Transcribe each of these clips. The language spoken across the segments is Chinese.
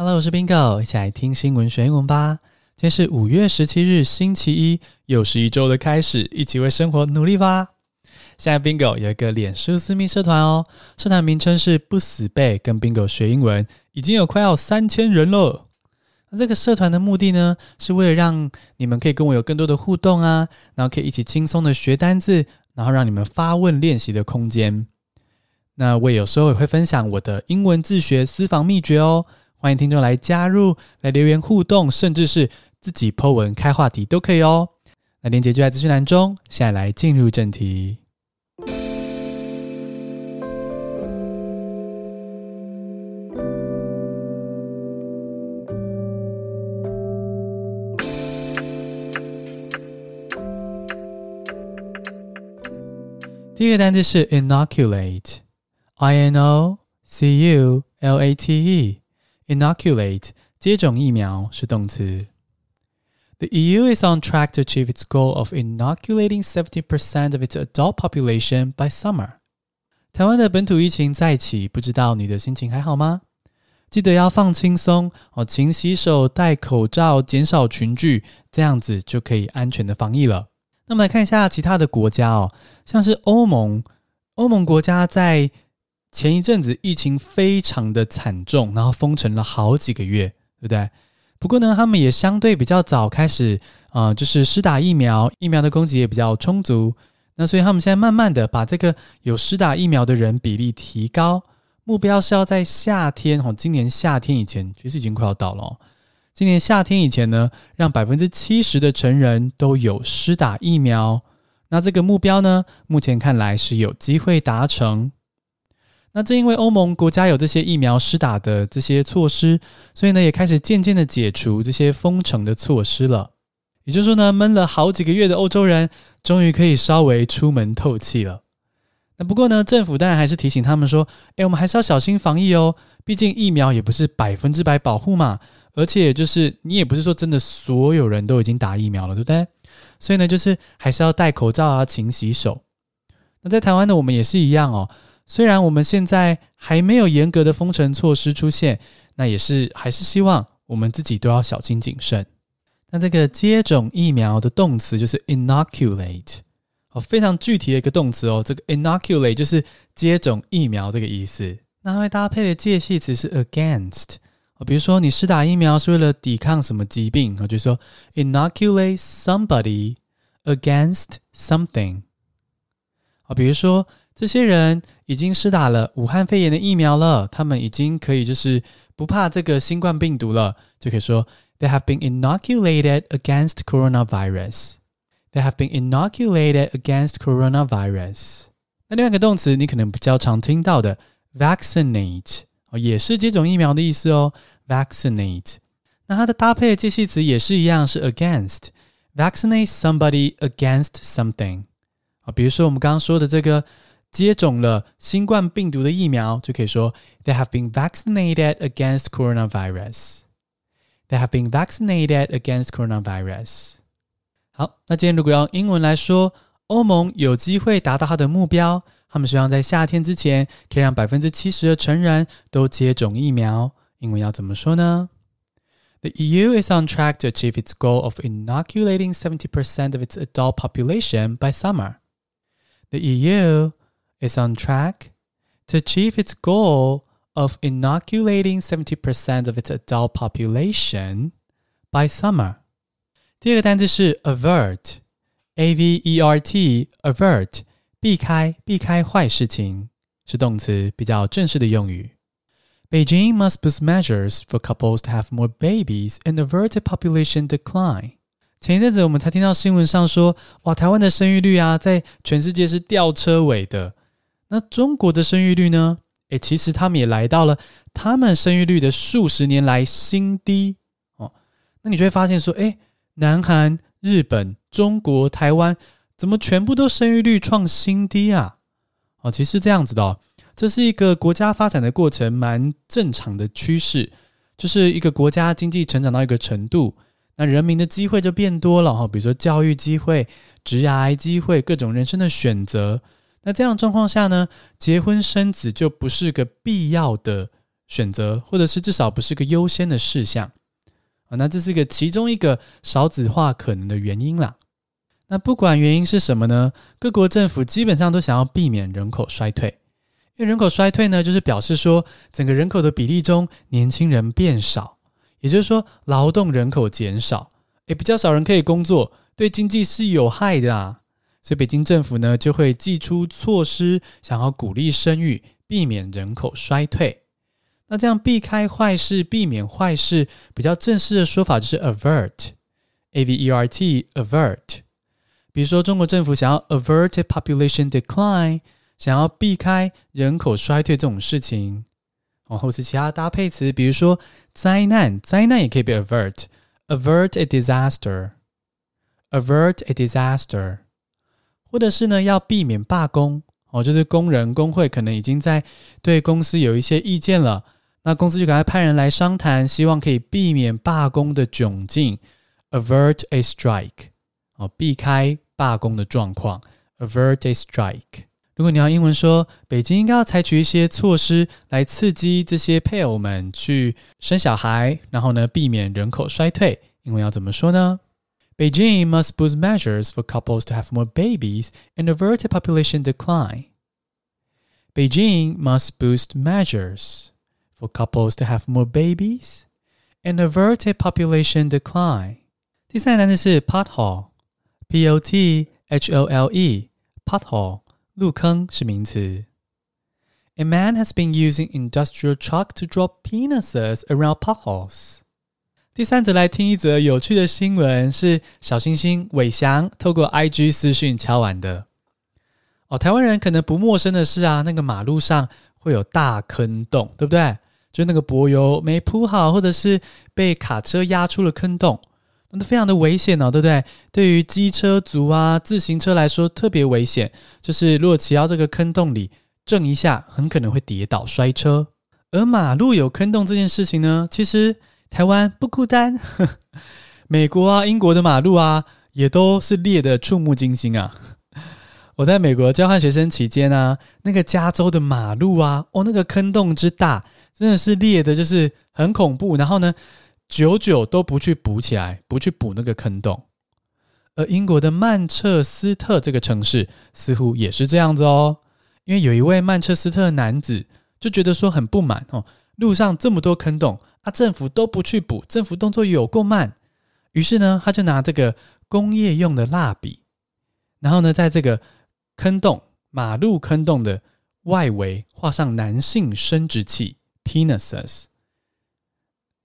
Hello，我是 Bingo，一起来听新闻学英文吧。今天是五月十七日，星期一，又是一周的开始，一起为生活努力吧。现在 Bingo 有一个脸书私密社团哦，社团名称是不死背跟 Bingo 学英文，已经有快要三千人了。那这个社团的目的呢，是为了让你们可以跟我有更多的互动啊，然后可以一起轻松的学单字，然后让你们发问练习的空间。那我有时候也会分享我的英文自学私房秘诀哦。欢迎听众来加入，来留言互动，甚至是自己 po 文开话题都可以哦。那链接就在资讯栏中。现在来进入正题。第一个单词是 inoculate，I N O C U L A T E。Inoculate 接种疫苗是动词。The EU is on track to achieve its goal of inoculating 70% of its adult population by summer。台湾的本土疫情再起，不知道你的心情还好吗？记得要放轻松哦，勤洗手、戴口罩、减少群聚，这样子就可以安全的防疫了。那么来看一下其他的国家哦，像是欧盟，欧盟国家在前一阵子疫情非常的惨重，然后封城了好几个月，对不对？不过呢，他们也相对比较早开始，呃，就是施打疫苗，疫苗的供给也比较充足。那所以他们现在慢慢的把这个有施打疫苗的人比例提高，目标是要在夏天，哦，今年夏天以前，其实已经快要到了。今年夏天以前呢，让百分之七十的成人都有施打疫苗。那这个目标呢，目前看来是有机会达成。那正因为欧盟国家有这些疫苗施打的这些措施，所以呢，也开始渐渐的解除这些封城的措施了。也就是说呢，闷了好几个月的欧洲人，终于可以稍微出门透气了。那不过呢，政府当然还是提醒他们说，诶，我们还是要小心防疫哦。毕竟疫苗也不是百分之百保护嘛，而且就是你也不是说真的所有人都已经打疫苗了，对不对？所以呢，就是还是要戴口罩啊，勤洗手。那在台湾呢，我们也是一样哦。虽然我们现在还没有严格的封城措施出现，那也是还是希望我们自己都要小心谨慎。那这个接种疫苗的动词就是 inoculate，哦，非常具体的一个动词哦。这个 inoculate 就是接种疫苗这个意思。那它会搭配的介系词是 against，哦，比如说你施打疫苗是为了抵抗什么疾病，我就说 inoculate somebody against something。啊，比如说。这些人已经施打了武汉肺炎的疫苗了，他们已经可以就是不怕这个新冠病毒了，就可以说 They have been inoculated against coronavirus. They have been inoculated against coronavirus. 那另外一个动词你可能比较常听到的 vaccinate 哦，也是接种疫苗的意思哦。vaccinate，那它的搭配的介系词也是一样，是 against。vaccinate somebody against something 啊，比如说我们刚刚说的这个。接种了新冠病毒的疫苗，就可以说 They have been vaccinated against coronavirus. They have been vaccinated against coronavirus. 好，那今天如果用英文来说，欧盟有机会达到它的目标，他们希望在夏天之前可以让百分之七十的成人都接种疫苗。英文要怎么说呢？The EU is on track to achieve its goal of inoculating seventy percent of its adult population by summer. The EU is on track to achieve its goal of inoculating 70% of its adult population by summer. 第二个单词是 avert，A-V-E-R-T，avert，避开，避开坏事情，是动词，比较正式的用语。Beijing must boost measures for couples to have more babies and avert a population decline. 前一阵子我们才听到新闻上说，哇，台湾的生育率啊，在全世界是吊车尾的。 那中国的生育率呢？诶，其实他们也来到了他们生育率的数十年来新低哦。那你就会发现说，诶，南韩、日本、中国、台湾怎么全部都生育率创新低啊？哦，其实这样子的哦，这是一个国家发展的过程，蛮正常的趋势。就是一个国家经济成长到一个程度，那人民的机会就变多了哈，比如说教育机会、职涯机会、各种人生的选择。那这样状况下呢，结婚生子就不是个必要的选择，或者是至少不是个优先的事项啊。那这是一个其中一个少子化可能的原因啦。那不管原因是什么呢，各国政府基本上都想要避免人口衰退，因为人口衰退呢，就是表示说整个人口的比例中年轻人变少，也就是说劳动人口减少，诶，比较少人可以工作，对经济是有害的啊。所以北京政府呢就会祭出措施，想要鼓励生育，避免人口衰退。那这样避开坏事，避免坏事，比较正式的说法就是 avert，a v e r t，avert。比如说中国政府想要 avert population decline，想要避开人口衰退这种事情。然后是其他搭配词，比如说灾难，灾难也可以被 avert，avert a disaster，avert a disaster。或者是呢，要避免罢工。哦，就是工人工会可能已经在对公司有一些意见了，那公司就赶快派人来商谈，希望可以避免罢工的窘境，avert a strike 哦，避开罢工的状况，avert a strike。如果你要英文说，北京应该要采取一些措施来刺激这些配偶们去生小孩，然后呢，避免人口衰退，英文要怎么说呢？？Beijing must boost measures for couples to have more babies and avert a population decline. Beijing must boost measures for couples to have more babies and avert a population decline. 第三个单词是 pothole，P-O-T-H-O-L-E，pothole，路坑是名词。A man has been using industrial chalk to draw penises around potholes. 第三则来听一则有趣的新闻，是小星星伟翔透过 IG 私讯敲完的。哦，台湾人可能不陌生的是啊，那个马路上会有大坑洞，对不对？就那个柏油没铺好，或者是被卡车压出了坑洞，那非常的危险哦，对不对？对于机车族啊、自行车来说特别危险，就是如果骑到这个坑洞里，震一下很可能会跌倒摔车。而马路有坑洞这件事情呢，其实。台湾不孤单，美国啊、英国的马路啊，也都是裂得触目惊心啊！我在美国交换学生期间啊，那个加州的马路啊，哦，那个坑洞之大，真的是裂的，就是很恐怖。然后呢，久久都不去补起来，不去补那个坑洞。而英国的曼彻斯特这个城市，似乎也是这样子哦，因为有一位曼彻斯特男子就觉得说很不满哦，路上这么多坑洞。啊，政府都不去补，政府动作有够慢。于是呢，他就拿这个工业用的蜡笔，然后呢，在这个坑洞、马路坑洞的外围画上男性生殖器 （penises），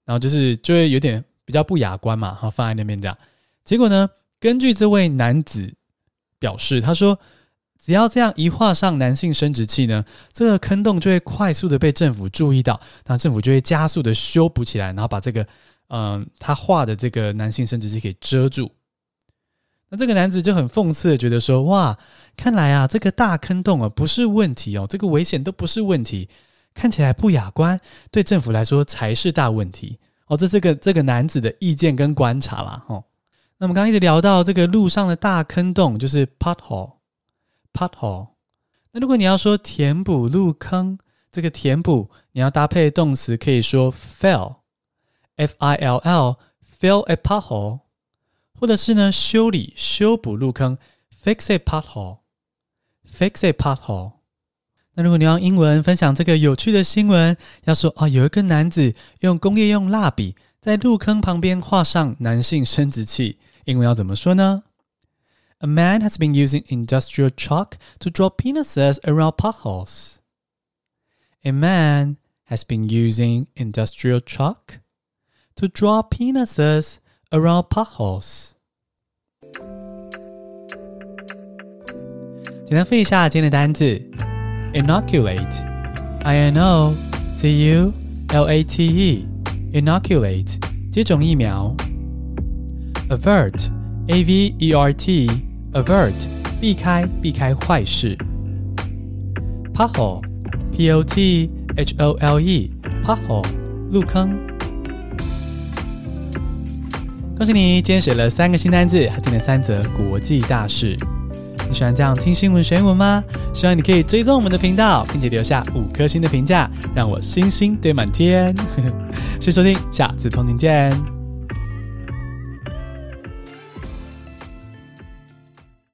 然后就是就会有点比较不雅观嘛，好放在那边这样。结果呢，根据这位男子表示，他说。只要这样一画上男性生殖器呢，这个坑洞就会快速的被政府注意到，那政府就会加速的修补起来，然后把这个，嗯、他画的这个男性生殖器给遮住。那这个男子就很讽刺的觉得说，哇，看来啊，这个大坑洞啊不是问题哦，这个危险都不是问题，看起来不雅观，对政府来说才是大问题哦。这是个这个男子的意见跟观察啦，哦。那么刚刚一直聊到这个路上的大坑洞，就是 pothole。Pothole，那如果你要说填补路坑，这个填补你要搭配动词，可以说 fill，f-i-l-l，fill a pothole，或者是呢修理、修补路坑，fix a pothole，fix a pothole。那如果你要英文分享这个有趣的新闻，要说啊，有一个男子用工业用蜡笔在路坑旁边画上男性生殖器，英文要怎么说呢 ？A man has been using industrial chalk to draw penises around potholes. A man has been using industrial chalk to draw penises around potholes. 简单复习一下今天的单字：inoculate，i n o c u l a t e，inoculate 接种疫苗；avert，a v e r t。 Avert，避开，避开坏事。Pothole，P-O-T-H-O-L-E，Pothole，路坑。恭喜你，今天学了三个新单字，还听了三则国际大事。你喜欢这样听新闻学英文吗？希望你可以追踪我们的频道，并且留下五颗星的评价，让我星星堆满天。谢谢收听，下次通勤见。